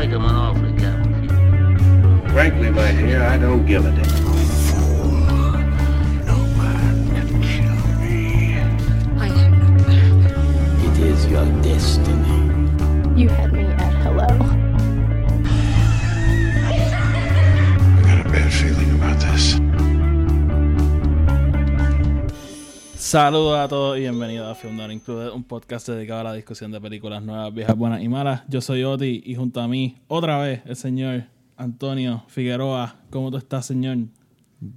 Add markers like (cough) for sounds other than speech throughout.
make him an offer he can't refuse. Frankly, my dear, I don't give a damn. No can kill me. It is your destiny. you had Saludos a todos y bienvenidos a Film Not Included, un podcast dedicado a la discusión de películas nuevas, viejas, buenas y malas. Yo soy Oti y junto a mí, otra vez, el señor Antonio Figueroa. ¿Cómo tú estás, señor?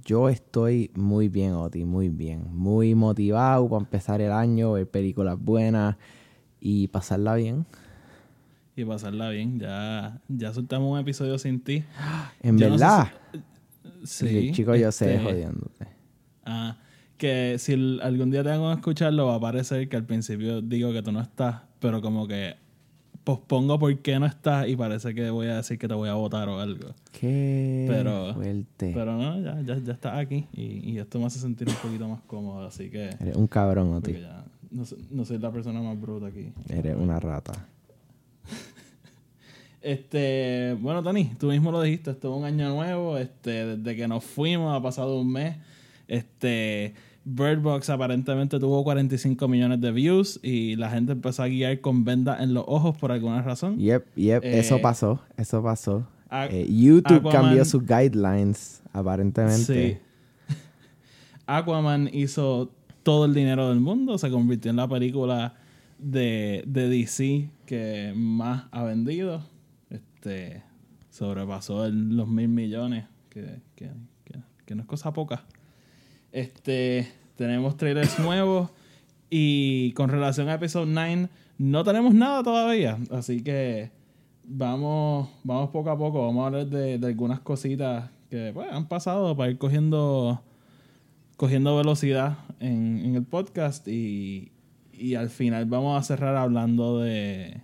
Yo estoy muy bien, Oti, muy bien. Muy motivado para empezar el año, ver películas buenas y pasarla bien. Y pasarla bien. Ya, ya soltamos un episodio sin ti. (gasps) En Yo no sé verdad. Sí. Sí, chico, yo sé, este, jodiéndote. Ah, que si algún día tengo que escucharlo, va a parecer que al principio digo que tú no estás, pero como que pospongo por qué no estás y parece que voy a decir que te voy a votar o algo. Qué Pero- fuerte. Pero no, ya, ya, ya estás aquí y, y esto me hace sentir un poquito más cómodo, así que Eres un cabrón, Oti. no, no soy la persona más bruta aquí. Eres una rata. (laughs) Este, bueno, Tony, tú mismo lo dijiste, esto es un año nuevo, este, desde que nos fuimos ha pasado un mes. Este, Bird Box aparentemente tuvo 45 millones de views y la gente empezó a guiar con vendas en los ojos por alguna razón. Yep, yep, Eh, eso pasó, eso pasó. A- Eh, YouTube Aquaman- cambió sus guidelines, aparentemente. Sí. (laughs) Aquaman hizo todo el dinero del mundo, se convirtió en la película de, de DC que más ha vendido. Este sobrepasó el- los mil millones, que, que- que- que no es cosa poca. Este, tenemos trailers nuevos y con relación a Episode 9 no tenemos nada todavía, así que vamos, vamos poco a poco, vamos a hablar de, de algunas cositas que pues, han pasado para ir cogiendo, cogiendo velocidad en, en el podcast y, y al final vamos a cerrar hablando de,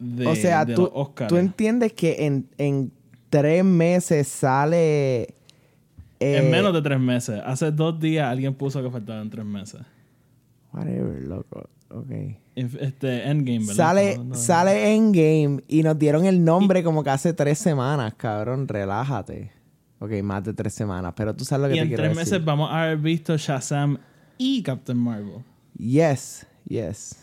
de o sea, de tú, los tú entiendes que en, en tres meses sale... en eh, menos de tres meses. Hace dos días alguien puso que faltaban tres meses. Whatever, loco. Ok. Este, Endgame, ¿verdad? Sale, No, no, no. sale Endgame y nos dieron el nombre como que hace tres semanas, cabrón. Relájate. Ok, más de tres semanas, pero tú sabes lo que Y te en quiero tres decir. meses vamos a haber visto Shazam y Captain Marvel. Yes, yes.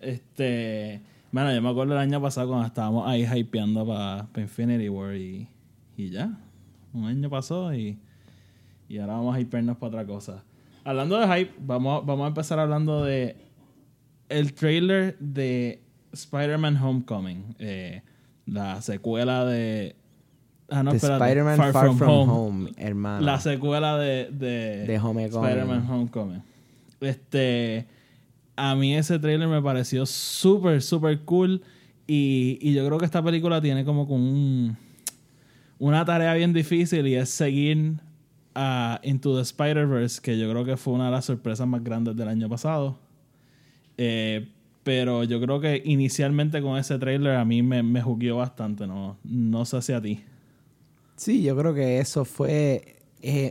Este, bueno, yo me acuerdo el año pasado cuando estábamos ahí hypeando para Infinity War y, y ya. Un año pasó y, y ahora vamos a hypearnos para otra cosa. Hablando de hype, vamos, vamos a empezar hablando de el trailer de Spider-Man Homecoming. eh, la secuela de... Ah, no, Spider-Man Far, From, Home, hermano. La secuela de, de. Spider-Man Homecoming. Este. A mí ese trailer me pareció súper, súper cool. Y, y yo creo que esta película tiene como con un, una tarea bien difícil y es seguir a Into the Spider-Verse, que yo creo que fue una de las sorpresas más grandes del año pasado. Eh, pero yo creo que inicialmente con ese trailer a mí me, me jugueó bastante. No, no sé si a ti. Sí, yo creo que eso fue... eh,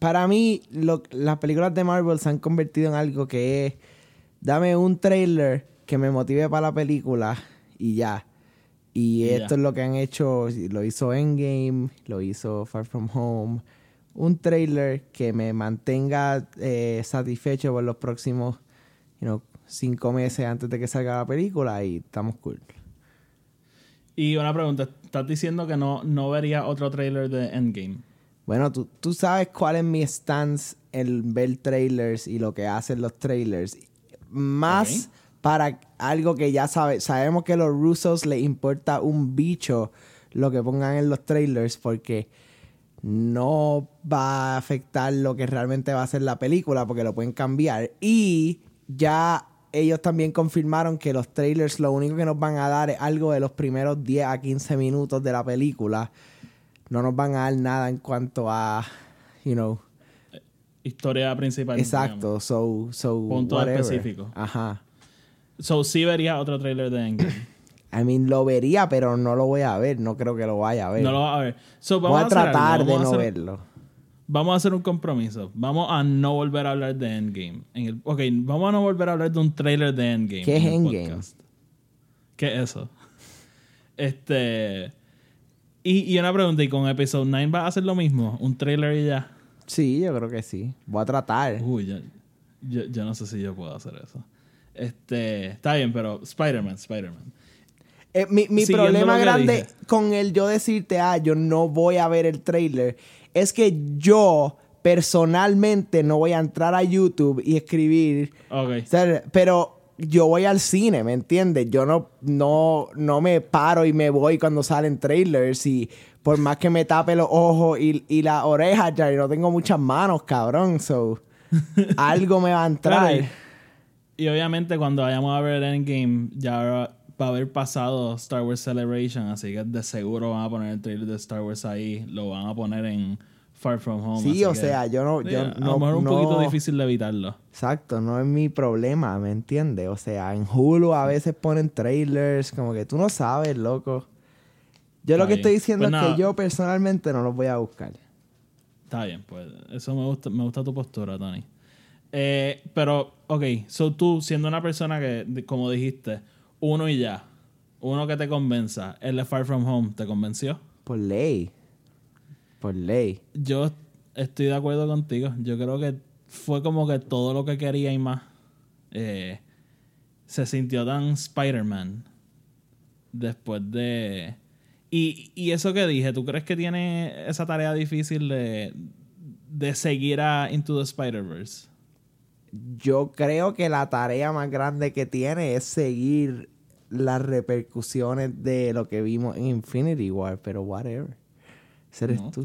para mí, las películas de Marvel se han convertido en algo que es... Dame un trailer que me motive para la película y ya. Y esto es lo que han hecho. Lo hizo Endgame, lo hizo Far From Home. Un trailer que me mantenga eh, satisfecho por los próximos you know, cinco meses antes de que salga la película y estamos cool. Y una pregunta, ¿estás diciendo que no, no vería otro trailer de Endgame? Bueno, tú, tú sabes cuál es mi stance en ver trailers y lo que hacen los trailers. Más. Para algo que ya sabe, sabemos que a los rusos les importa un bicho lo que pongan en los trailers porque no va a afectar lo que realmente va a ser la película porque lo pueden cambiar. Y ya ellos también confirmaron que los trailers lo único que nos van a dar es algo de los primeros 10 a 15 minutos de la película. No nos van a dar nada en cuanto a, you know, Historia principal. exacto, so, so, Punto whatever. específico. Ajá. So, sí vería otro trailer de Endgame. (coughs) I mean, lo vería, pero no lo voy a ver. No creo que lo vaya a ver. no lo vas a ver. So, voy vamos a hacer algo. tratar de a no verlo. Vamos a hacer un compromiso. Vamos a no volver a hablar de Endgame. En el, ok, vamos a no volver a hablar de un trailer de Endgame. ¿Qué es en Endgame? podcast. ¿Qué es eso? (laughs) Este. Y, y una pregunta, ¿y con Episode 9 va a hacer lo mismo? ¿Un trailer y ya? Sí, yo creo que sí. Voy a tratar. Uy, yo, yo, yo no sé si yo puedo hacer eso. Este. Está bien, pero Spider-Man, Spider-Man. Eh, mi mi problema grande dije. con el yo decirte, ah, yo no voy a ver el trailer, es que yo personalmente no voy a entrar a YouTube y escribir, Ok. o sea, pero yo voy al cine, ¿me entiendes? Yo no, no, no me paro y me voy cuando salen trailers y por más que me tape los ojos y, y las orejas, ya no tengo muchas manos, cabrón, so (laughs) algo me va a entrar. Claro, y, obviamente cuando vayamos a ver Endgame ya va a haber pasado Star Wars Celebration, así que de seguro van a poner el trailer de Star Wars ahí, lo van a poner en Far From Home. Sí, o que, sea, yo no, yo a no, lo mejor un no- poquito difícil de evitarlo. Exacto, no es mi problema, ¿me entiendes? O sea, en Hulu a veces ponen trailers, como que tú no sabes, loco. Yo lo que bien. estoy diciendo Pues es nada. que yo personalmente no los voy a buscar. Está bien, pues eso me gusta, me gusta tu postura, Tony. Eh, pero, ok, so tú siendo una persona que, como dijiste, uno y ya, uno que te convenza, el de Far From Home, ¿te convenció? Por ley. Por ley. Yo estoy de acuerdo contigo. Yo creo que fue como que todo lo que quería y más. Eh, se sintió tan Spider-Man después de... Y, y eso que dije, ¿tú crees que tiene esa tarea difícil de, de seguir a Into the Spider-Verse? Yo creo que la tarea más grande que tiene es seguir las repercusiones de lo que vimos en Infinity War, pero whatever. Ese eres No, tú.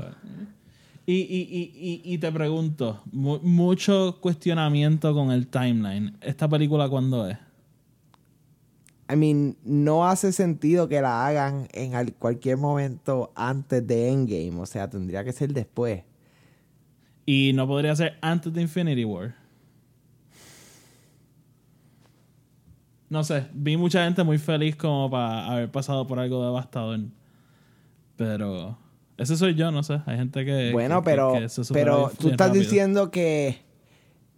Y, y, y, y, y te pregunto, mu- mucho cuestionamiento con el timeline. ¿Esta película cuándo es? I mean, no hace sentido que la hagan en al- cualquier momento antes de Endgame. O sea, tendría que ser después. Y no podría ser antes de Infinity War. No sé, vi mucha gente muy feliz como para haber pasado por algo devastador. Pero ese soy yo, no sé. Hay gente que. Bueno, que- pero, que se supera pero tú estás rápido. diciendo que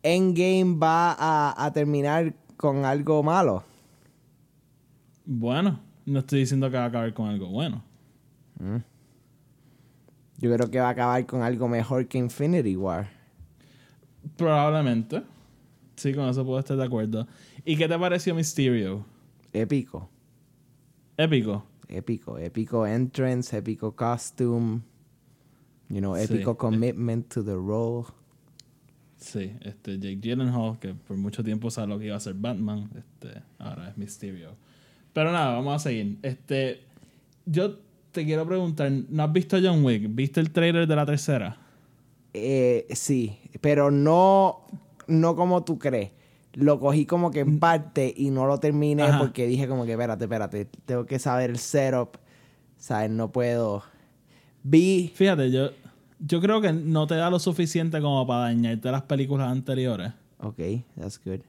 Endgame va a, a terminar con algo malo. Bueno, no estoy diciendo que va a acabar con algo bueno. Yo creo que va a acabar con algo mejor que Infinity War. Probablemente. Sí, con eso puedo estar de acuerdo. ¿Y qué te pareció Mysterio? Épico. Épico. Épico. Épico entrance, épico costume. You know, Sí. épico commitment to the role. Sí, este Jake Gyllenhaal, que por mucho tiempo sabe lo que iba a ser Batman, este, ahora es Mysterio. Pero nada, vamos a seguir. Este, yo te quiero preguntar, ¿no has visto John Wick? ¿Viste el trailer de la tercera? Eh, sí, pero no, no como tú crees. Lo cogí como que en parte y no lo terminé Ajá. porque dije como que, espérate, espérate, tengo que saber el setup. ¿Sabes? No puedo. Vi... Fíjate, yo, yo creo que no te da lo suficiente como para dañarte las películas anteriores. Ok, that's good.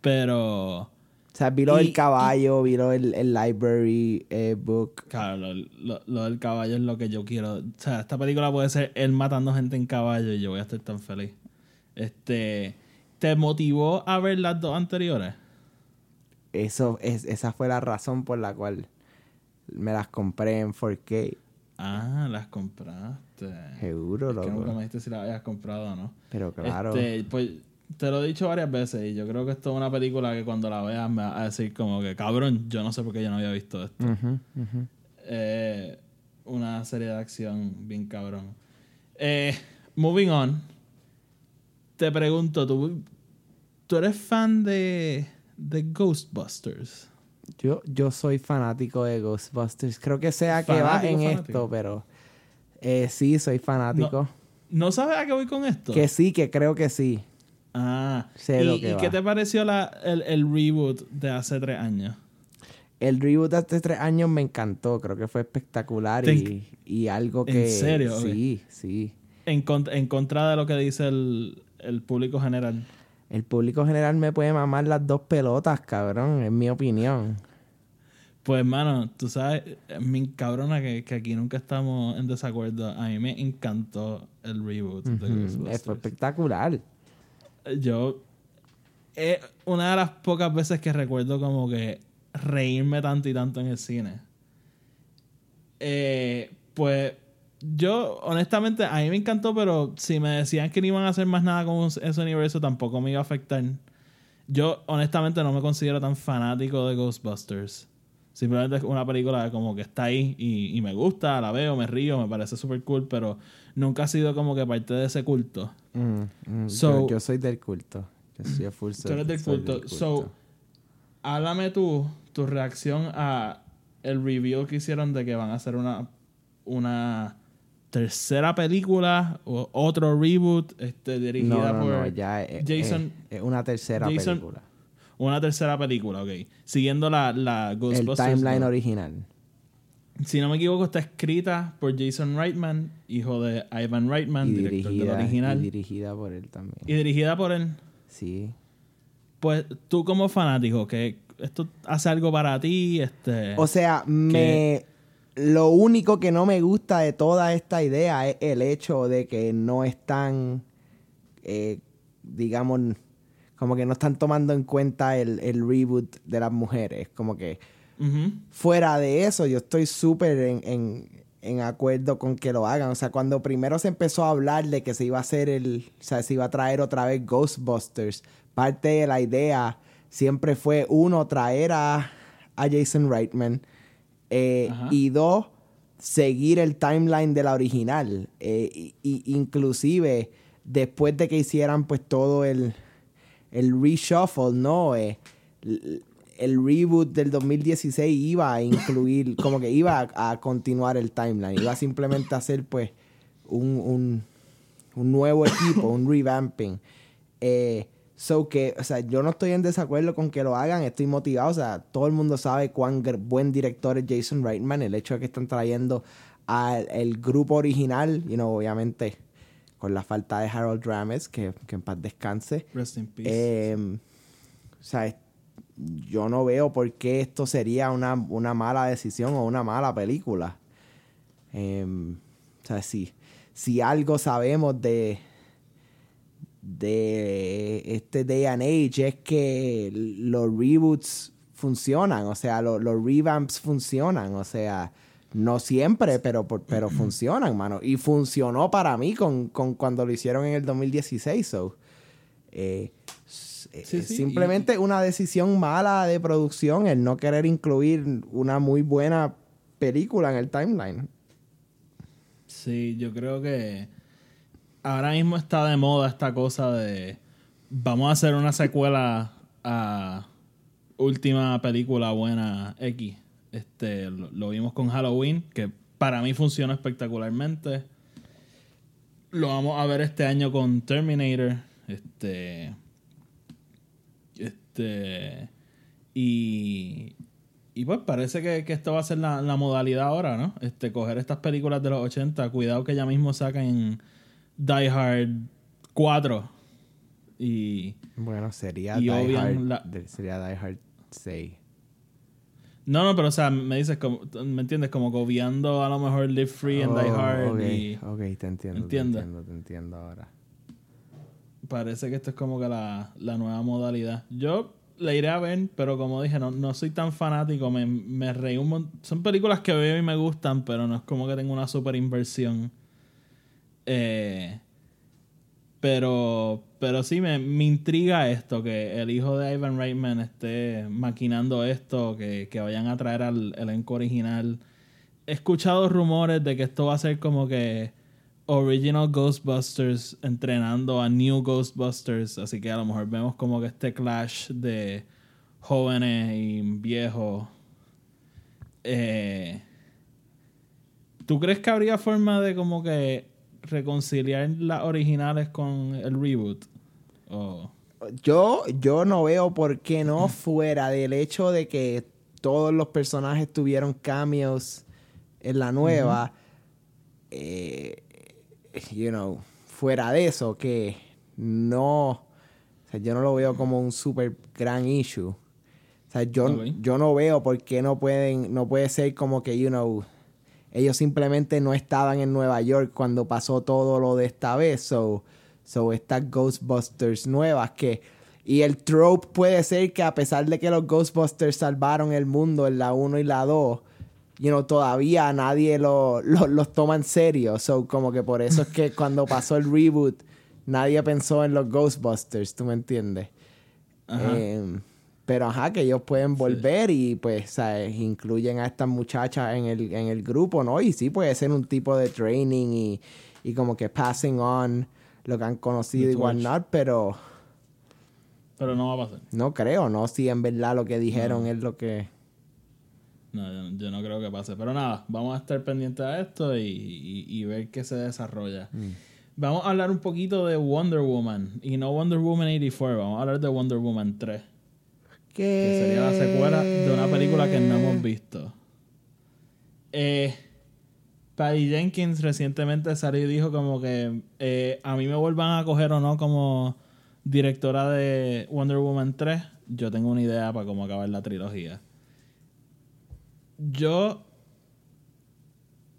Pero, O sea, vi lo del caballo, vi lo del el library eh, book. claro, lo, lo- lo del caballo es lo que yo quiero. O sea, esta película puede ser él matando gente en caballo y yo voy a estar tan feliz. Este, ¿te motivó a ver las dos anteriores? Eso, es, esa fue la razón por la cual me las compré en 4K. Ah, las compraste. Seguro, Es que nunca me loco. dijiste si las habías comprado o no. Pero claro. Este, pues te lo he dicho varias veces y yo creo que esto es una película que cuando la veas me va a decir como que cabrón, yo no sé por qué yo no había visto esto. Eh, una serie de acción bien cabrón. Eh, moving on. Te pregunto, ¿tú, tú eres fan de, de Ghostbusters? Yo, yo soy fanático de Ghostbusters. Creo que sea que va en fanático. esto, pero eh, sí, soy fanático. ¿No sabes a qué voy con esto? Que sí, que creo que sí. Ah, Sé ¿y, lo que y qué te pareció la, el, el reboot de hace tres años? El reboot de hace tres años me encantó. Creo que fue espectacular y, y algo ¿En que... serio? Sí, sí. En, en contra de lo que dice el, el público general. El público general me puede mamar las dos pelotas, cabrón, en mi opinión. Pues, mano, tú sabes, es mi cabrona que, que aquí nunca estamos en desacuerdo. A mí me encantó el reboot de Ujú, Fue espectacular. Yo, es una de las pocas veces que recuerdo como que reírme tanto y tanto en el cine. Eh, pues yo, honestamente, a mí me encantó, pero si me decían que no iban a hacer más nada con ese universo, tampoco me iba a afectar. Yo, honestamente, no me considero tan fanático de Ghostbusters. Simplemente es una película como que está ahí y, y me gusta, la veo, me río, me parece súper cool, pero nunca ha sido como que parte de ese culto. Mm, mm, So- yo, yo soy del culto. Yo soy full Tú eres del soy culto. So, háblame tú, tu reacción a el review que hicieron de que van a hacer una, una tercera película o otro reboot este, dirigida no, por no, ya es, Jason- es- es una tercera Jason- película. una tercera película, ok. Siguiendo la, la El Ghostbusters. timeline original. Si no me equivoco, está escrita por Jason Reitman, hijo de Ivan Reitman, Y director del dirigida, original. y Y, dirigida por él también. dirigida por él. Sí. Pues tú como fanático, que esto hace algo para ti, este... O sea, me lo único que no me gusta de toda esta idea es el hecho de que no están, eh, digamos, como que no están tomando en cuenta el, el reboot de las mujeres. Como que fuera de eso, yo estoy súper en, en, en acuerdo con que lo hagan. O sea, cuando primero se empezó a hablar de que se iba a hacer el, o sea, se iba a traer otra vez Ghostbusters, parte de la idea siempre fue, uno, traer a, a Jason Reitman, eh, y dos, seguir el timeline de la original. Eh, y, y inclusive, después de que hicieran pues todo el, el reshuffle, ¿no? Eh, el reboot del 2016 iba a incluir, (coughs) como que iba a, a continuar el timeline, iba simplemente a hacer pues un, un, un nuevo equipo, un revamping. Eh, so que, o sea, yo no estoy en desacuerdo con que lo hagan, estoy motivado, o sea, todo el mundo sabe cuán buen director es Jason Reitman, el hecho de que están trayendo al el grupo original, you know, obviamente con la falta de Harold Ramis, que, que en paz descanse. Rest in peace. Eh, o sea, yo no veo por qué esto sería una, una mala decisión o una mala película. Eh, o sea, si, si algo sabemos de, de este day and age es que los reboots funcionan, o sea, lo- los revamps funcionan, o sea, no siempre, pero, por- pero (clears throat) funcionan, mano. Y funcionó para mí con, con cuando lo hicieron en el 2016, so. eh, s- Sí, es sí, simplemente una decisión mala de producción el no querer incluir una muy buena película en el timeline. Sí, yo creo que ahora mismo está de moda esta cosa de vamos a hacer una secuela a última película buena X. Este, lo, vimos con Halloween, que para mí funcionó espectacularmente. Lo vamos a ver este año con Terminator. Este. Este. Y. Y pues parece que, que esto va a ser la, la modalidad ahora, ¿no? Este, coger estas películas de los 80. Cuidado que ya mismo sacan Die Hard 4. Y. Bueno, sería Y Die Hard, la- sería Die Hard 6. No, no, pero o sea, me dices, como, ¿me entiendes? Como que obviando a lo mejor Live Free and Die Oh, Hard. ok, Y ok, te entiendo, ¿Entiendes? te entiendo, te entiendo ahora. parece que esto es como que la, la nueva modalidad. Yo la iré a ver, pero como dije, no, no soy tan fanático. Me, me reí un montón. Son películas que veo y me gustan, pero no es como que tengo una super inversión. Eh, pero, pero sí me, me intriga esto, que el hijo de Ivan Reitman esté maquinando esto, que, que vayan a traer al elenco original. He escuchado rumores de que esto va a ser como que Original Ghostbusters entrenando a New Ghostbusters, así que a lo mejor vemos como que este clash de jóvenes y viejos. Eh, ¿Tú crees que habría forma de como que reconciliar las originales con el reboot? Yo, yo no veo por qué no fuera del hecho de que todos los personajes tuvieron cameos en la nueva. eh, you know, fuera de eso, que no. O sea, yo no lo veo como un super gran issue. O sea, yo, yo no veo por qué no pueden, no puede ser como que, you know, ellos simplemente no estaban en Nueva York cuando pasó todo lo de esta vez. So, so estas Ghostbusters nuevas que... Y el trope puede ser que a pesar de que los Ghostbusters salvaron el mundo en la 1 y la 2, you know, todavía nadie lo- lo- los toma en serio. So, como que por eso es que (laughs) cuando pasó el reboot, nadie pensó en los Ghostbusters, ¿tú me entiendes? Eh, pero ajá, que ellos pueden volver y pues, ¿sabes? Incluyen a estas muchachas en el, en el grupo, ¿no? Y sí puede ser un tipo de training y, y como que passing on lo que han conocido y whatnot, pero Pero no va a pasar. no creo, ¿no? Si en verdad lo que dijeron es lo que... No, yo, yo no creo que pase. Pero nada, vamos a estar pendientes a esto y, y- y ver qué se desarrolla. Vamos a hablar un poquito de Wonder Woman. Y no Wonder Woman 84, vamos a hablar de Wonder Woman 3. Que sería la secuela de una película que no hemos visto. Eh, Patty Jenkins recientemente salió y dijo como que eh, a mí me vuelvan a coger o no como directora de Wonder Woman 3. Yo tengo una idea para cómo acabar la trilogía. Yo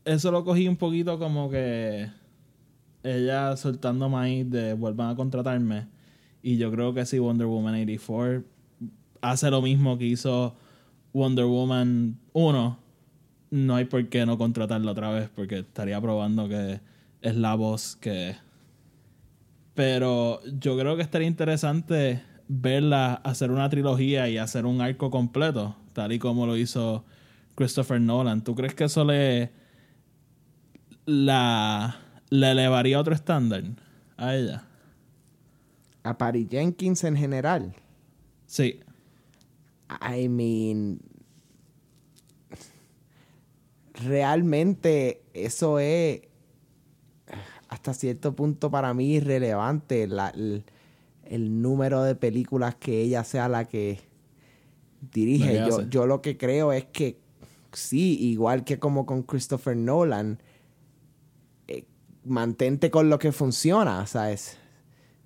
eso lo cogí un poquito como que ella soltando maíz de vuelvan a contratarme. Y yo creo que si Wonder Woman 84 hace lo mismo que hizo Wonder Woman 1, no hay por qué no contratarla otra vez, porque estaría probando que es la voz que. Pero yo creo que estaría interesante verla hacer una trilogía y hacer un arco completo, tal y como lo hizo Christopher Nolan. ¿Tú crees que eso le. la. le elevaría a otro estándar a ella? A Patty Jenkins en general. Sí. I mean, realmente eso es hasta cierto punto para mí irrelevante la- el, el número de películas que ella sea la que dirige. Yo, yo lo que creo es que sí, igual que como con Christopher Nolan, eh, mantente con lo que funciona, ¿sabes?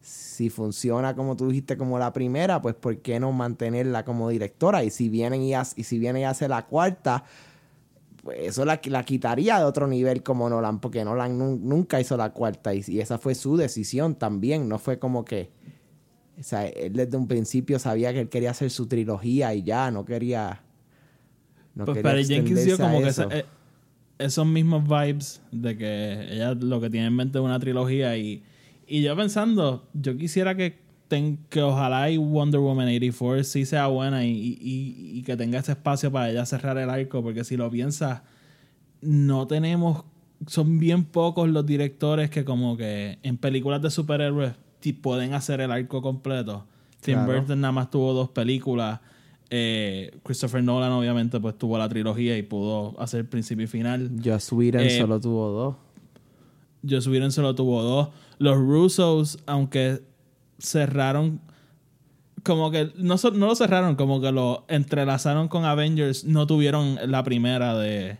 Si funciona como tú dijiste como la primera, pues ¿por qué no mantenerla como directora? Y si vienen y, hace- y si viene y hace la cuarta, pues eso la, la quitaría de otro nivel como Nolan, porque Nolan nun- nunca hizo la cuarta y, y esa fue su decisión también, no fue como que, o sea, él desde un principio sabía que él quería hacer su trilogía y ya, no quería... No pues quería Jenkins dio como que esa- eh, esos mismos vibes de que ella lo que tiene en mente es una trilogía y, y yo pensando, yo quisiera que, ten- que ojalá y Wonder Woman 84 sí sea buena y, y- y- que tenga ese espacio para ella cerrar el arco, porque si lo piensas, no tenemos, son bien pocos los directores que como que en películas de superhéroes pueden hacer el arco completo. Tim Claro. Burton nada más tuvo dos películas. Eh, Christopher Nolan obviamente pues tuvo la trilogía y pudo hacer principio y final. Joss Whedon eh, solo tuvo dos. Joss Whedon solo tuvo dos. Los Russos, aunque cerraron, como que no, no lo cerraron, como que lo entrelazaron con Avengers, no tuvieron la primera de,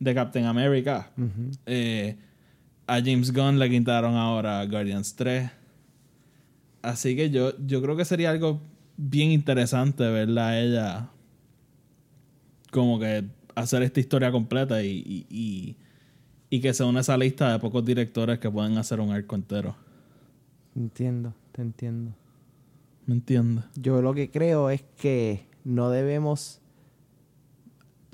de Captain America. Eh, a James Gunn le quitaron ahora Guardians 3. Así que yo, yo creo que sería algo bien interesante verla a ella como que hacer esta historia completa y, y, y- y que se une a esa lista de pocos directores que pueden hacer un arco entero. Entiendo, te entiendo. ¿Me entiendes? Yo lo que creo es que no debemos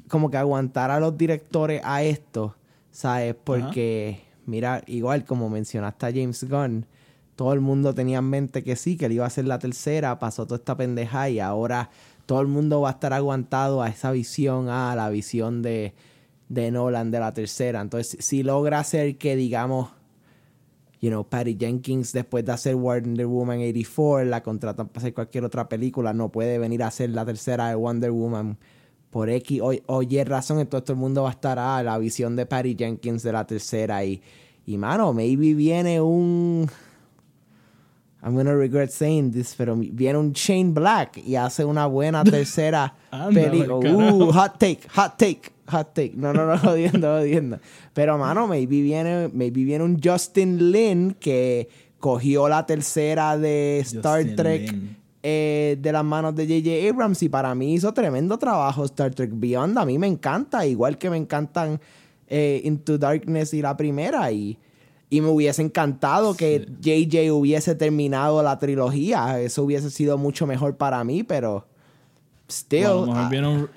como que aguantar a los directores a esto, ¿sabes? Porque, mira, igual como mencionaste a James Gunn, todo el mundo tenía en mente que sí, que él iba a ser la tercera, pasó toda esta pendeja y ahora todo el mundo va a estar aguantado a esa visión, a la visión de, de Nolan de la tercera. Entonces, si logra hacer que, digamos, you know, Patty Jenkins después de hacer Wonder Woman 84 la contratan para hacer cualquier otra película, no puede venir a hacer la tercera de Wonder Woman por X o, o Y razón, entonces todo el mundo va a estar a la visión de Patty Jenkins de la tercera y, y mano, maybe viene un I'm gonna regret saying this, pero viene un Shane Black y hace una buena tercera (laughs) película. Uh, hot take, hot take, hot take. No, no, no, (laughs) jodiendo, jodiendo. Pero, mano, maybe viene, maybe viene un Justin Lin que cogió la tercera de Star Justin Trek eh, de las manos de J.J. Abrams y para mí hizo tremendo trabajo Star Trek Beyond. A mí me encanta, igual que me encantan eh, Into Darkness y la primera. Y, y me hubiese encantado que J.J. hubiese terminado la trilogía. Eso hubiese sido mucho mejor para mí, pero a still. lo mejor ah, viene un,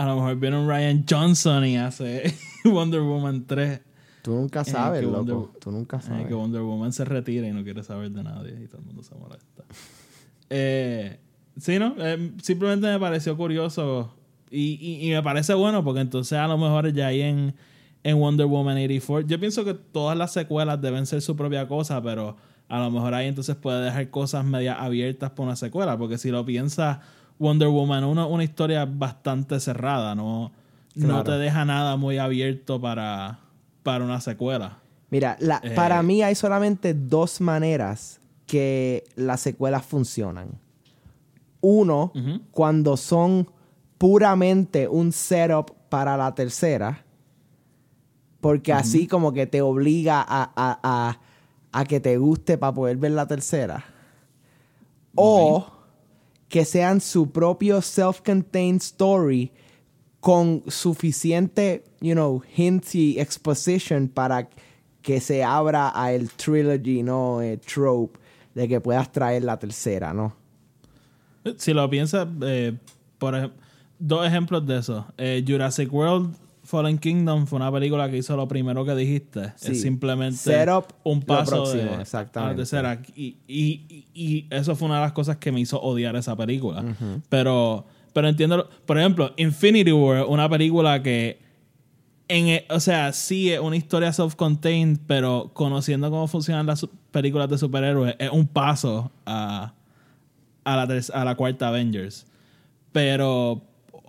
A lo mejor viene un Ryan Johnson y hace (laughs) Wonder Woman 3. Tú nunca sabes, loco. Wonder- Tú nunca sabes. que Wonder Woman se retira y no quiere saber de nadie y todo el mundo se molesta. Eh, sí, ¿no? Eh, simplemente me pareció curioso y, y- y me parece bueno porque entonces a lo mejor ya hay en, en Wonder Woman 84. Yo pienso que todas las secuelas deben ser su propia cosa, pero a lo mejor ahí entonces puede dejar cosas media abiertas por una secuela, porque si lo piensas, Wonder Woman 1 es una historia bastante cerrada, no, no te deja nada muy abierto para, para una secuela. Mira, la- Eh. para mí hay solamente dos maneras que las secuelas funcionan. Uno, cuando son puramente un setup para la tercera, porque así como que te obliga a, a- a- a que te guste para poder ver la tercera. O que sean su propio self-contained story con suficiente, you know, hints y exposition para que se abra a el trilogy, ¿no? Eh, trope de que puedas traer la tercera, ¿no? Si lo piensas, eh, por dos ejemplos de eso. Eh, Jurassic World Fallen Kingdom fue una película que hizo lo primero que dijiste. Sí. Es simplemente Setup, un lo paso próximo, de, exactamente. a la tercera. Y, y- eso fue una de las cosas que me hizo odiar esa película. Pero, pero entiendo, por ejemplo, Infinity War, una película que en, e- o sea, sí es una historia self-contained, pero conociendo cómo funcionan las películas de superhéroes, es un paso a, a, la, a la cuarta Avengers. Pero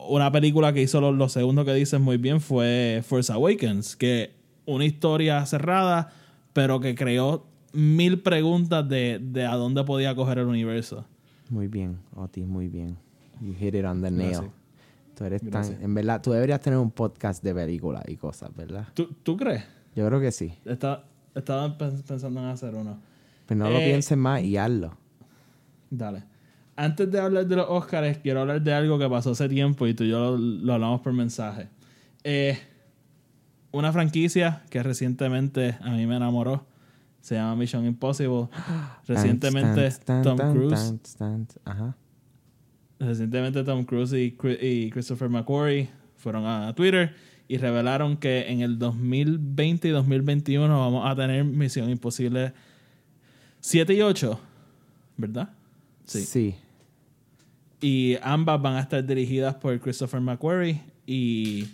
una película que hizo lo, lo segundo que dices muy bien fue Force Awakens, que una historia cerrada, pero que creó mil preguntas de, de a dónde podía coger el universo. Muy bien, Otis, muy bien. You hit it on the nail. Gracias. Tú eres Gracias. tan... En verdad, tú deberías tener un podcast de películas y cosas, ¿verdad? ¿Tú, tú crees? Yo creo que sí. Está- Estaba pens- pensando en hacer uno. Pero no lo Eh, pienses más y hazlo. Dale. Antes de hablar de los Oscars, quiero hablar de algo que pasó hace tiempo y tú y yo lo, lo hablamos por mensaje. Eh, una franquicia que recientemente a mí me enamoró se llama Mission Impossible. (gasps) Recientemente Tom Cruise, Ajá. recientemente Tom Cruise y Christopher McQuarrie fueron a Twitter y revelaron que en el 2020 y 2021 vamos a tener Misión Imposible 7 y 8, ¿verdad? Sí. Y ambas van a estar dirigidas por Christopher McQuarrie. Y,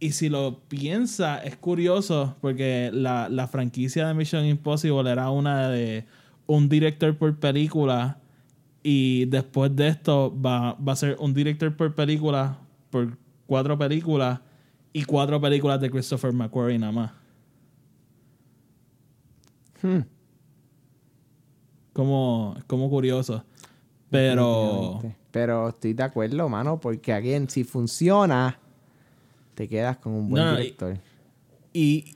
y si lo piensa, es curioso porque la, la franquicia de Mission Impossible era una de un director por película. Y después de esto va, va a ser un director por película por cuatro películas y cuatro películas de Christopher McQuarrie nada más. Hmm. Como, como curioso. Pero... Pero estoy de acuerdo, mano, porque again, si funciona, te quedas con un buen No, no, y- director. Y,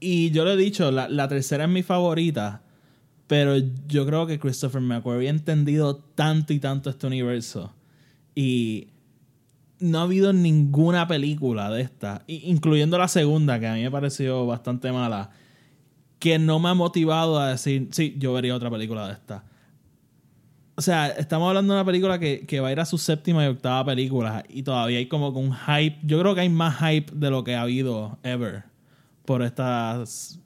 y yo lo he dicho, la, la tercera es mi favorita, pero yo creo que Christopher McQuarrie ha entendido tanto y tanto este universo. Y no ha habido ninguna película de esta, incluyendo la segunda, que a mí me pareció bastante mala, que no me ha motivado a decir, sí, yo vería otra película de esta. O sea, estamos hablando de una película que, que va a ir a su séptima y octava película y todavía hay como que un hype. Yo creo que hay más hype de lo que ha habido ever por estas.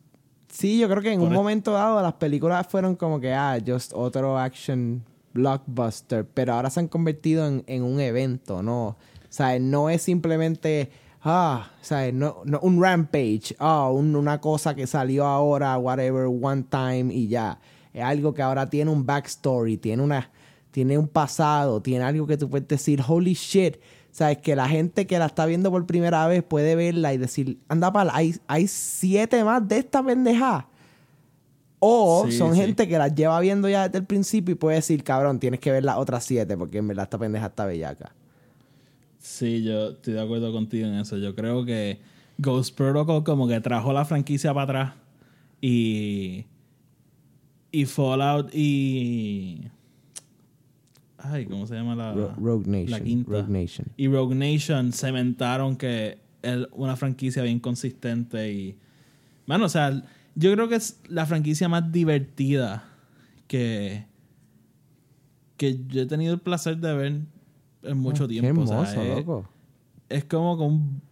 Sí, yo creo que en Por un momento dado las películas fueron como que, ah, just otro action blockbuster, pero ahora se han convertido en, en un evento, ¿no? O sea, no es simplemente, ah, o sea, no, no un rampage, ah, un- una cosa que salió ahora, whatever, one time y ya. Es algo que ahora tiene un backstory, tiene una, tiene un pasado, tiene algo que tú puedes decir, holy shit. ¿Sabes? Que la gente que la está viendo por primera vez puede verla y decir, anda pal, hay, hay siete más de esta pendeja. O Sí, son sí. gente que las lleva viendo ya desde el principio y puede decir, cabrón, tienes que ver las otras siete porque en verdad esta pendeja está bellaca. Sí, yo estoy de acuerdo contigo en eso. Yo creo que Ghost Protocol como que trajo la franquicia para atrás y. Y Fallout y. Ay, ¿cómo se llama la. Ro- Rogue Nation. La quinta. Rogue Nation. y Rogue Nation cementaron que es una franquicia bien consistente y bueno, o sea, yo creo que es la franquicia más divertida que que yo he tenido el placer de ver en mucho Ah, Qué tiempo. o sea, hermoso, es, loco. es como que un.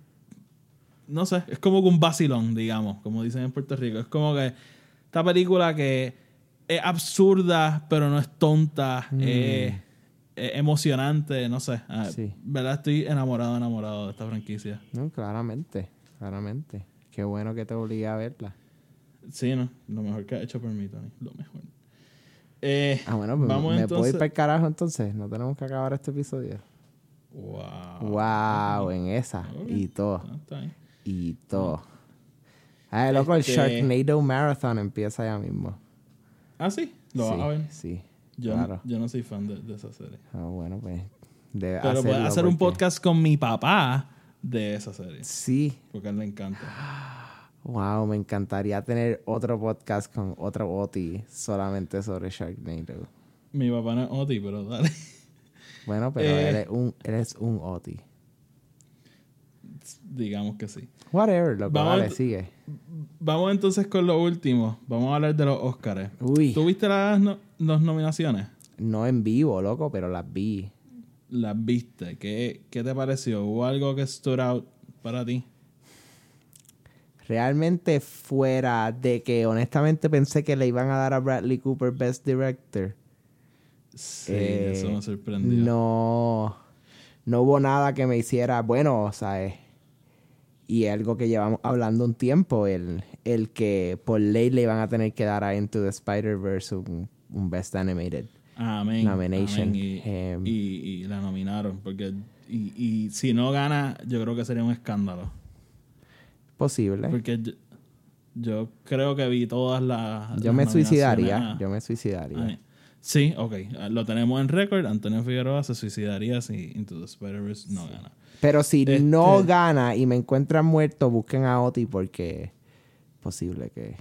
No sé, es como que un vacilón, digamos, como dicen en Puerto Rico. Es como que esta película que es absurda, pero no es tonta, es, es emocionante, no sé. Ah, Mm. Sí. ¿Verdad? Estoy enamorado, enamorado de esta franquicia. No, claramente, claramente. Qué bueno que te obligué a verla. Sí, no, lo mejor que ha hecho por mí, Tony. Lo mejor. Eh, Ah, bueno, pues vamos me puedo ir entonces. para el carajo entonces. No tenemos que acabar este episodio. Wow. Wow, en esa. Y todo. Ah. Y todo. Ay, loco, el Este- Sharknado Marathon empieza ya mismo. Ah, sí, lo sí, vas a ver. Sí, Yo, claro. yo no soy fan de, de esa serie. Ah, bueno, pues. Debe Pero hacerlo hacer un podcast con mi papá de esa serie. Sí. Porque a él le encanta. (gasps) (gasps) Wow, me encantaría tener otro podcast con otro Oti solamente sobre Sharknado. Mi papá no es Oti, pero dale. Bueno, pero Eh. eres un, eres un Oti. Digamos que sí. Whatever, loco, Vamos ent- sigue. Vamos entonces con lo último. Vamos a hablar de los Oscars. Uy, ¿Tuviste las, no- las nominaciones? no en vivo, loco, pero las vi. Las viste. ¿Qué, ¿Qué te pareció? ¿Hubo algo que stood out para ti? Realmente fuera de que honestamente pensé que le iban a dar a Bradley Cooper Best Director. Sí, Eh, eso me sorprendió. No, no hubo nada que me hiciera, bueno, o sea, eh, y algo que llevamos hablando un tiempo, el, el que por ley le iban a tener que dar a Into the Spider-Verse un, un Best Animated. Amén. Nomination. amén. Y, Em. y- y la nominaron. Porque, y, y si no gana, yo creo que sería un escándalo. Posible. Porque yo, yo creo que vi todas las. Yo las me suicidaría, a- yo me suicidaría. Ay, Sí, ok. Lo tenemos en récord. Antonio Figueroa se suicidaría si Into the Spider-Verse no gana. Pero si Este- no gana y me encuentran muerto, busquen a Oti porque posible que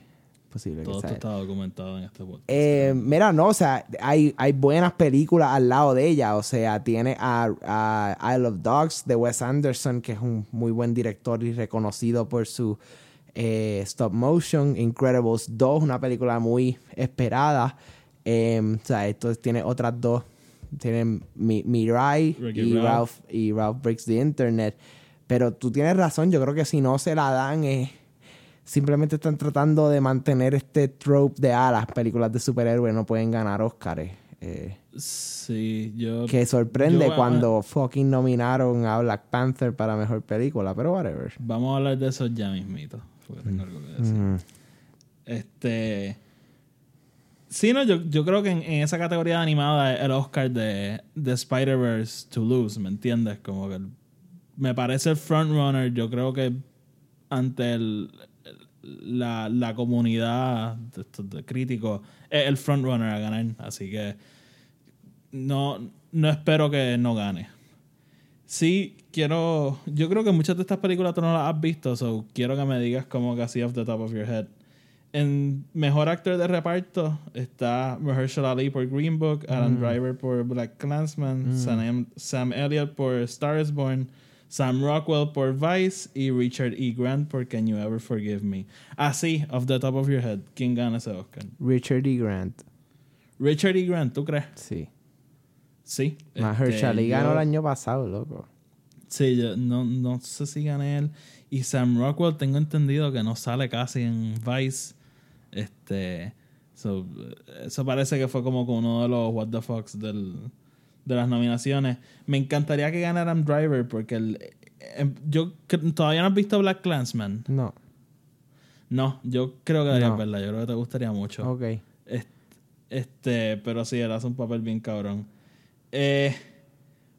posible Todo que esto está documentado en este podcast. Eh, mira, no, o sea, hay, hay buenas películas al lado de ella. O sea, tiene a, a Isle of Dogs de Wes Anderson, que es un muy buen director y reconocido por su eh, stop motion. Incredibles 2, una película muy esperada. Eh, o sea, esto tiene otras dos. Tienen Mi- Mirai y Ralph. Ralph, y Ralph Breaks the Internet. Pero tú tienes razón, yo creo que si no se la dan es simplemente están tratando de mantener este trope de ah, las películas de superhéroes no pueden ganar Oscars. Eh, sí, yo. que sorprende yo- cuando fucking nominaron a Black Panther para mejor película, pero whatever. Vamos a hablar de eso ya mismito. Porque tengo algo que decir. Mm. Este. Sí, no, yo, yo creo que en, en esa categoría de animada el Oscar de, de Spider-Verse to lose, ¿me entiendes? Como que el- me parece el frontrunner. Yo creo que ante el, la, la comunidad de, críticos es el frontrunner a ganar. Así que no, no espero que no gane. Sí, quiero. Yo creo que muchas de estas películas tú no las has visto, so quiero que me digas como que así off the top of your head. En mejor actor de reparto está Mahershala Ali por Green Book, Adam Driver por Black Clansman, Sam, Sam Elliott por Star is Born, Sam Rockwell por Vice y Richard E. Grant por Can You Ever Forgive Me. Así, off the top of your head, ¿quién gana ese Oscar? Richard E. Grant, Richard E. Grant, ¿tú crees? sí. Sí. Mahershala Este, Ali ganó yo- el año pasado, loco. Sí, yo no, no sé si gané él. Y Sam Rockwell, tengo entendido que no sale casi en Vice. Este. so, eso parece que fue como uno de los What the Fucks del, de las nominaciones. Me encantaría que ganara Adam Driver porque el, eh, yo todavía no has visto Black Clansman. No, No, yo creo que deberías No. verla. Yo creo que te gustaría mucho. ok. Est- Este, pero sí, él hace un papel bien cabrón. Eh,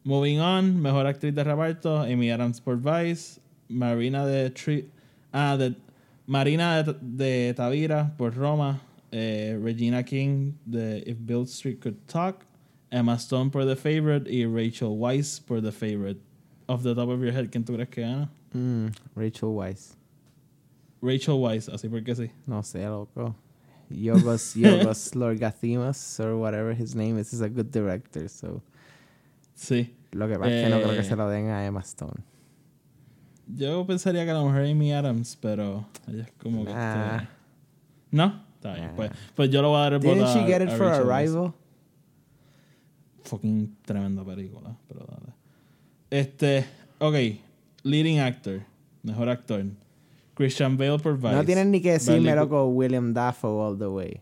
moving on, mejor actriz de reparto, Amy Adams por Vice, Marina de Tri ah, de Marina de, de Tavira por Roma, eh, Regina King de If Bill Street Could Talk, Emma Stone por The Favorite y Rachel Weisz por The Favorite. Off the top of your head, ¿quién tú crees que gana? Mm, Rachel Weisz. Rachel Weisz, así porque sí. No sé, loco. Yorgos, (laughs) Yorgos Lorgathimas, or whatever his name is, is a good director, so... Sí. Lo que pasa es que no creo que Eh, se lo den a Emma Stone. Yo pensaría que a lo mejor Amy Adams, pero ella es como que. Nah. ¿No? Está bien. Nah. Pues, pues yo lo voy a dar el voto Didn't she a- get it a for Rachel. Arrival? Fucking tremenda película, pero dale. Este, ok, leading actor, mejor actor. Christian Bale por Vice. No tienes ni que decirme, loco, William Dafoe all the way.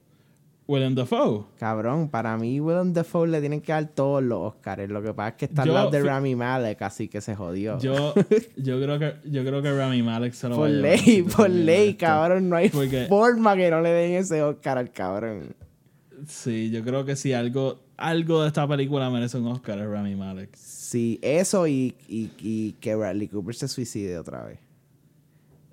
Willem Dafoe. Cabrón, para mí Willem Dafoe le tienen que dar todos los Oscars. Lo que pasa es que está al lado de Rami Malek, así que se jodió. Yo, (laughs) yo creo que yo creo que Rami Malek se lo va por a llevar, ley, si por ley, cabrón. No hay Porque- forma que no le den ese Oscar al cabrón. Sí, yo creo que si algo, algo de esta película merece un Oscar es Rami Malek. Sí, eso y, y, y que Bradley Cooper se suicide otra vez.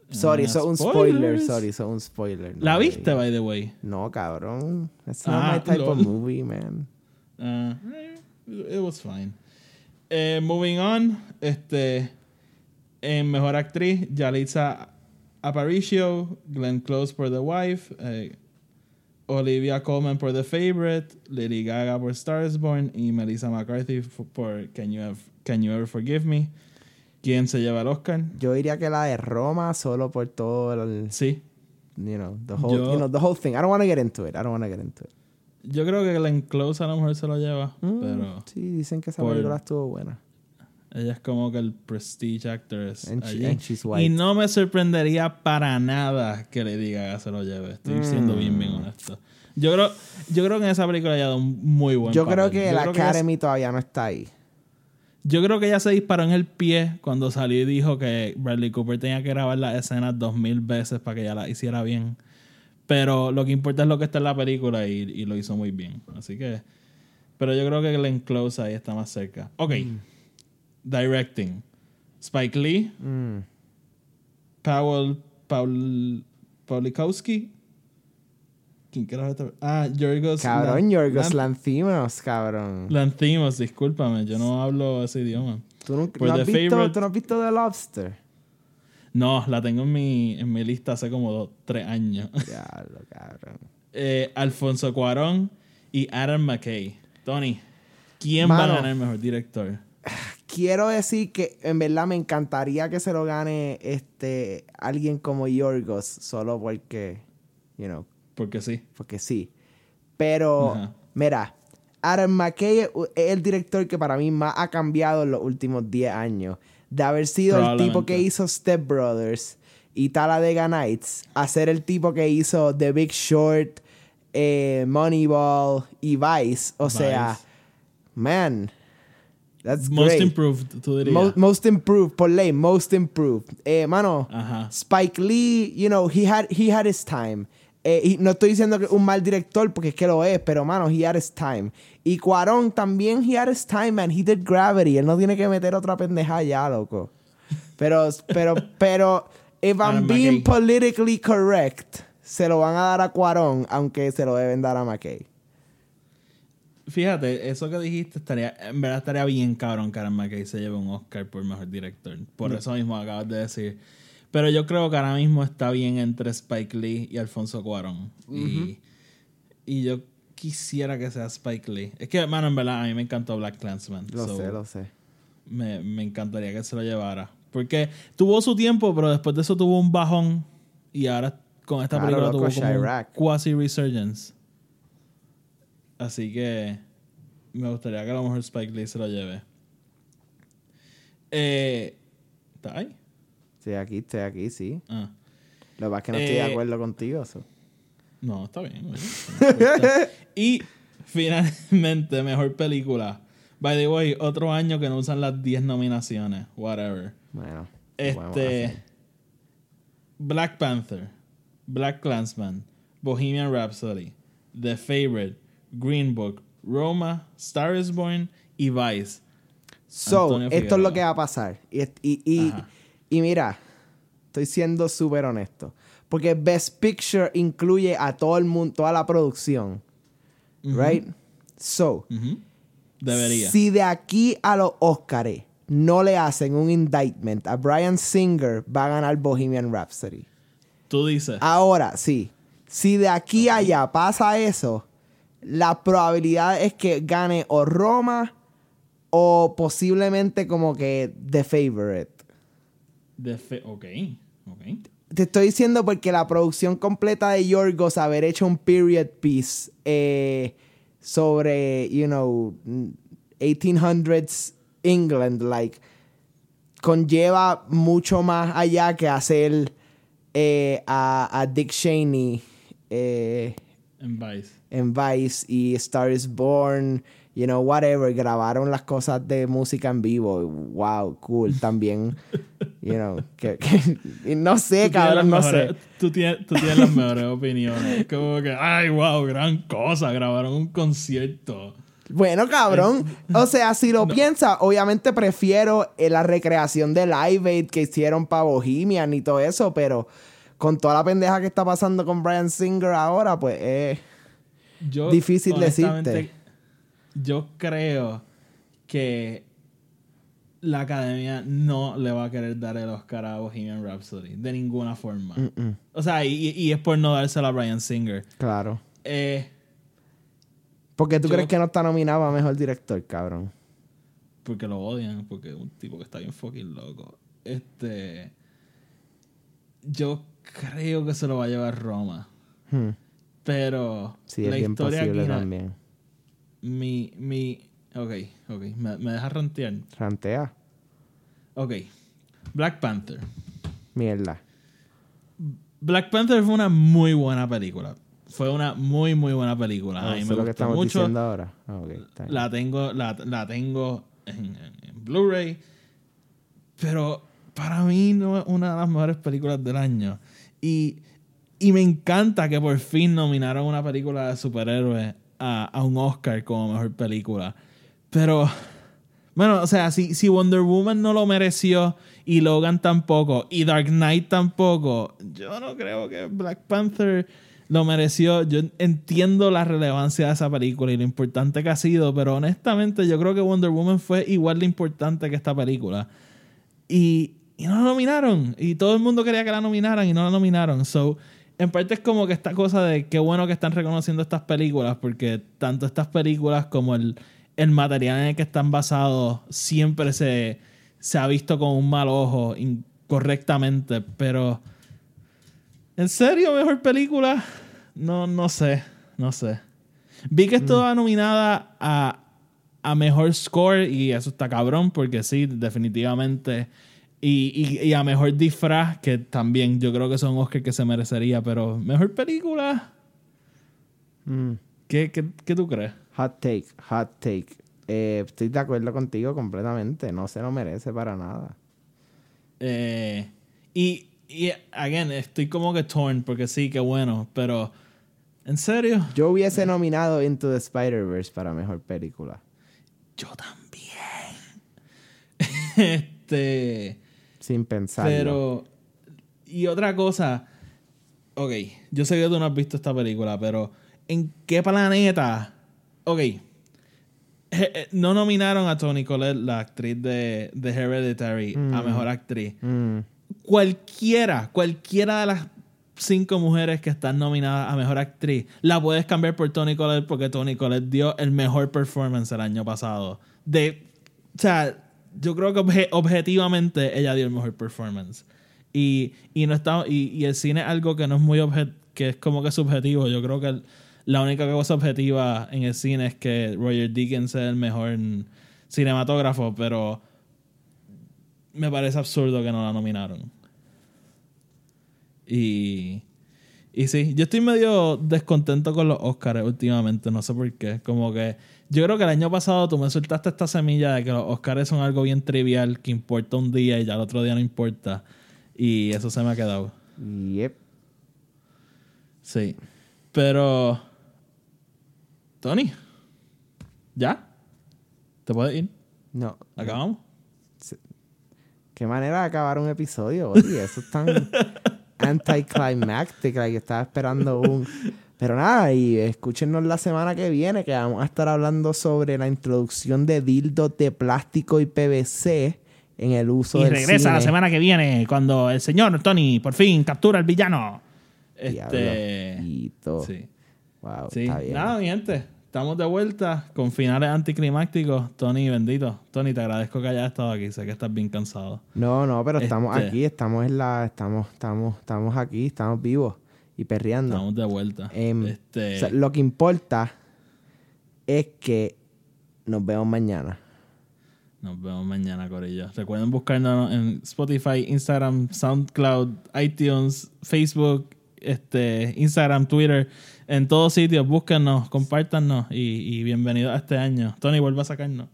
Sorry, Ah, eso es un spoiler. Sorry, eso es un spoiler. ¿La viste, by the way? No, cabrón. Ah, not my type of movie, man. Ah, eh, it was fine. Eh, moving on, este, en mejor actriz, Yalitza Aparicio, Glenn Close por The Wife, eh, Olivia Colman por The Favorite, Lady Gaga por Star is Born y Melissa McCarthy por Can You, Ev- Can you Ever Forgive Me. ¿Quién se lleva el Oscar? Yo diría que la de Roma solo por todo el, Sí, you know, the whole, Yo- you know, the whole thing. I don't want to get into it. I don't want to get into it. yo creo que Glenn Close a lo mejor se lo lleva, Mm, pero sí, dicen que esa por- película estuvo buena. Ella es como que el prestige actress And she- allí. and she's white. Y no me sorprendería para nada que le diga que se lo lleve. Estoy siendo bien, bien Mm. honesto. Yo creo, yo creo que en esa película ella da un muy buen Yo creo que Yo la creo Academy todavía no está ahí. yo creo que ella se disparó en el pie cuando salió y dijo que Bradley Cooper tenía que grabar las escenas dos mil veces para que ella las hiciera bien. Pero lo que importa es lo que está en la película y, y lo hizo muy bien. Así que... Pero yo creo que Glenn Close ahí está más cerca. Ok. Directing. Spike Lee. Mm. Powell, Paul, Paulikowski. ¿Quién carajo? Ah, Yorgos. Cabrón, Yorgos Lan- Lanthimos, cabrón. Lanthimos, discúlpame, yo no hablo ese idioma. ¿Tú, por no has The visto, ¿Tú no has visto The Lobster? No, la tengo en mi, en mi lista hace como dos, tres años. Diablo, (laughs) cabrón. Eh, Alfonso Cuarón y Adam McKay. Tony, ¿quién va Mano. a ganar el mejor director? Quiero decir que en verdad me encantaría que se lo gane este alguien como Yorgos, solo porque, you know, Porque sí. porque sí. Pero, mira, Adam McKay es el director que para mí más ha cambiado en los últimos 10 años. De haber sido el tipo que hizo Step Brothers y Talladega Nights, a ser el tipo que hizo The Big Short, eh, Moneyball y Vice. O sea, man, that's Most great. improved, tú dirías. Most improved, por ley, most improved. Eh, mano, Ajá. Spike Lee, you know, he had, he had his time. Eh, y no estoy diciendo que un mal director porque es que lo es, pero mano, he had his time. Y Cuarón también, he had his time, man. He did Gravity. Él no tiene que meter otra pendeja ya, loco. Pero, pero, pero, if I'm being McKay. politically correct, se lo van a dar a Cuarón, aunque se lo deben dar a McKay. Fíjate, eso que dijiste estaría, en verdad estaría bien cabrón que McKay se lleve un Oscar por mejor director. Por eso mismo acabas de decir. Pero yo creo que ahora mismo está bien entre Spike Lee y Alfonso Cuarón. y, y yo quisiera que sea Spike Lee. Es que, mano, en verdad, a mí me encantó Black Clansman. Lo So, sé, lo sé. Me, me encantaría que se lo llevara. Porque tuvo su tiempo, pero después de eso tuvo un bajón. Y ahora con esta Claro, película loco, tuvo como un quasi resurgence. Así que me gustaría que a lo mejor Spike Lee se lo lleve. Eh, ¿Está ahí? Estoy aquí, estoy aquí, sí. Ah. Lo que pasa es que no estoy de Eh, acuerdo contigo. so. No, está bien. (laughs) y finalmente, mejor película. By the way, otro año que no usan las 10 nominaciones. Whatever. Bueno. ¿qué podemos Este. Black Panther, Black Clansman, Bohemian Rhapsody, The Favorite, Green Book, Roma, Star is Born y Vice. So, esto es lo que va a pasar. Y, y, y, mira, estoy siendo súper honesto. Porque Best Picture incluye a todo el mundo, toda la producción. Right? So. Debería. si de aquí a los Oscars no le hacen un indictment a Brian Singer, va a ganar Bohemian Rhapsody. Tú dices. Ahora, sí. Si de aquí a allá pasa eso, la probabilidad es que gane o Roma o posiblemente como que The Favorite. The Fa- ok. Ok. Te estoy diciendo porque la producción completa de Yorgos, haber hecho un period piece eh, sobre, you know, 1800s England, like, conlleva mucho más allá que hacer eh, a, a Dick Cheney eh, En Vice. En Vice y Star is Born, you know, whatever. Grabaron las cosas de música en vivo. Wow, cool. También, you know, que, no sé, cabrón, no sé. Tú tienes, tú tienes las mejores opiniones. Como que, ay, wow, gran cosa. Grabaron un concierto. Bueno, cabrón. O sea, si lo (laughs) piensas, obviamente prefiero eh, la recreación de Live Aid que hicieron para Bohemian y todo eso, pero con toda la pendeja que está pasando con Brian Singer ahora, pues eh, Yo, Difícil decirte. Yo creo que la academia no le va a querer dar el Oscar a Bohemian Rhapsody de ninguna forma. mm, O sea, y, y es por no dársela a Brian Singer. claro. Eh, Porque tú Yo- crees que no está nominado a mejor director, cabrón. porque lo odian, porque es un tipo que está bien fucking loco. Este. Yo creo que se lo va a llevar Roma. Hmm. Pero Sí, es la bien historia posible aquí también. Mi, mi. Ok, ok. Me, me deja rantear. Rantea. Ok. Black Panther. Mierda. Black Panther fue una muy buena película. Fue una muy, muy buena película. Ah, a mí eso me es lo que estamos mucho. diciendo ahora. Ah. La tengo, la, la tengo en, en- en Blu-ray. Pero para mí no es una de las mejores películas del año. Y, y me encanta que por fin nominaron una película de superhéroes a, a un Oscar como mejor película. Pero, bueno, o sea, si, si Wonder Woman no lo mereció y Logan tampoco y Dark Knight tampoco, yo no creo que Black Panther lo mereció. Yo entiendo la relevancia de esa película y lo importante que ha sido, pero honestamente yo creo que Wonder Woman fue igual de importante que esta película. Y, y no la nominaron. Y todo el mundo quería que la nominaran y no la nominaron. So, en parte es como que esta cosa de qué bueno que están reconociendo estas películas, porque tanto estas películas como el, el material en el que están basados siempre se, se ha visto con un mal ojo incorrectamente. Pero, ¿en serio mejor película? No, no sé, no sé. Vi que estaba nominada a, a mejor score y eso está cabrón porque sí, definitivamente. Y, y- y a mejor disfraz, que también yo creo que son Oscar que se merecería, pero mejor película, Mm. ¿qué, qué, qué tú crees? Hot take, hot take. Eh, estoy de acuerdo contigo completamente. No se lo merece para nada. Eh, y, y, again, estoy como que torn porque sí, qué bueno, pero ¿en serio? Yo hubiese nominado Into the Spider-Verse para mejor película. Yo también. (laughs) este. Sin pensarlo. Pero. Y otra cosa. Ok, yo sé que tú no has visto esta película, pero ¿en qué planeta? Ok. eh, No nominaron a Toni Collette, la actriz de, de Hereditary, a mejor actriz. Mm, Cualquiera, cualquiera de las cinco mujeres que están nominadas a mejor actriz, la puedes cambiar por Toni Collette porque Toni Collette dio el mejor performance el año pasado. De, o sea, yo creo que obje- objetivamente ella dio el mejor performance. Y, y no está, y, el cine es algo que no es muy obje- que es como que subjetivo. Yo creo que la única cosa objetiva en el cine es que Roger Deakins es el mejor cinematógrafo, pero me parece absurdo que no la nominaron. Y, y sí, yo estoy medio descontento con los Oscars últimamente, no sé por qué. Como que yo creo que el año pasado tú me soltaste esta semilla de que los Oscars son algo bien trivial, que importa un día y ya el otro día no importa. Y eso se me ha quedado. Yep. Sí. Pero. Tony. ¿Ya? ¿Te puedes ir? No. ¿Acabamos? Qué manera de acabar un episodio, oye. Eso es tan (laughs) anticlimactic. like, estaba esperando un. Pero nada, y escúchenos la semana que viene que vamos a estar hablando sobre la introducción de dildos de plástico y PVC en el uso Y del regresa la semana que viene cuando el señor Tony por fin captura al villano. Este. Sí. Wow, Sí. está bien. Nada, mi gente. Estamos de vuelta con finales anticlimácticos. Tony, bendito. Tony, te agradezco que hayas estado aquí. Sé que estás bien cansado. No, no, pero estamos Este- aquí, estamos en la, estamos, estamos, estamos aquí, estamos vivos y perreando. Estamos de vuelta. Em, este, O sea, lo que importa es que nos vemos mañana. Nos vemos mañana, Corillo. Recuerden buscarnos en Spotify, Instagram, SoundCloud, iTunes, Facebook, este, Instagram, Twitter, en todos sitios. Búsquennos, compártanos y, y bienvenidos a este año. Tony, vuelve a sacarnos.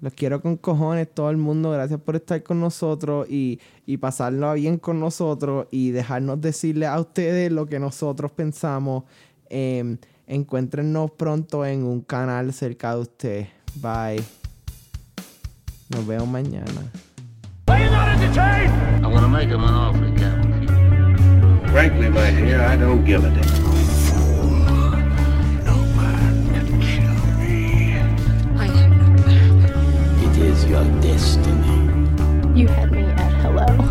Los quiero con cojones, todo el mundo. Gracias por estar con nosotros y, y pasarlo bien con nosotros y dejarnos decirle a ustedes lo que nosotros pensamos. Eh, encuéntrenos pronto en un canal cerca de usted. Bye. Nos vemos mañana. Frankly, my dear, I don't give a damn. your destiny. You had me at hello.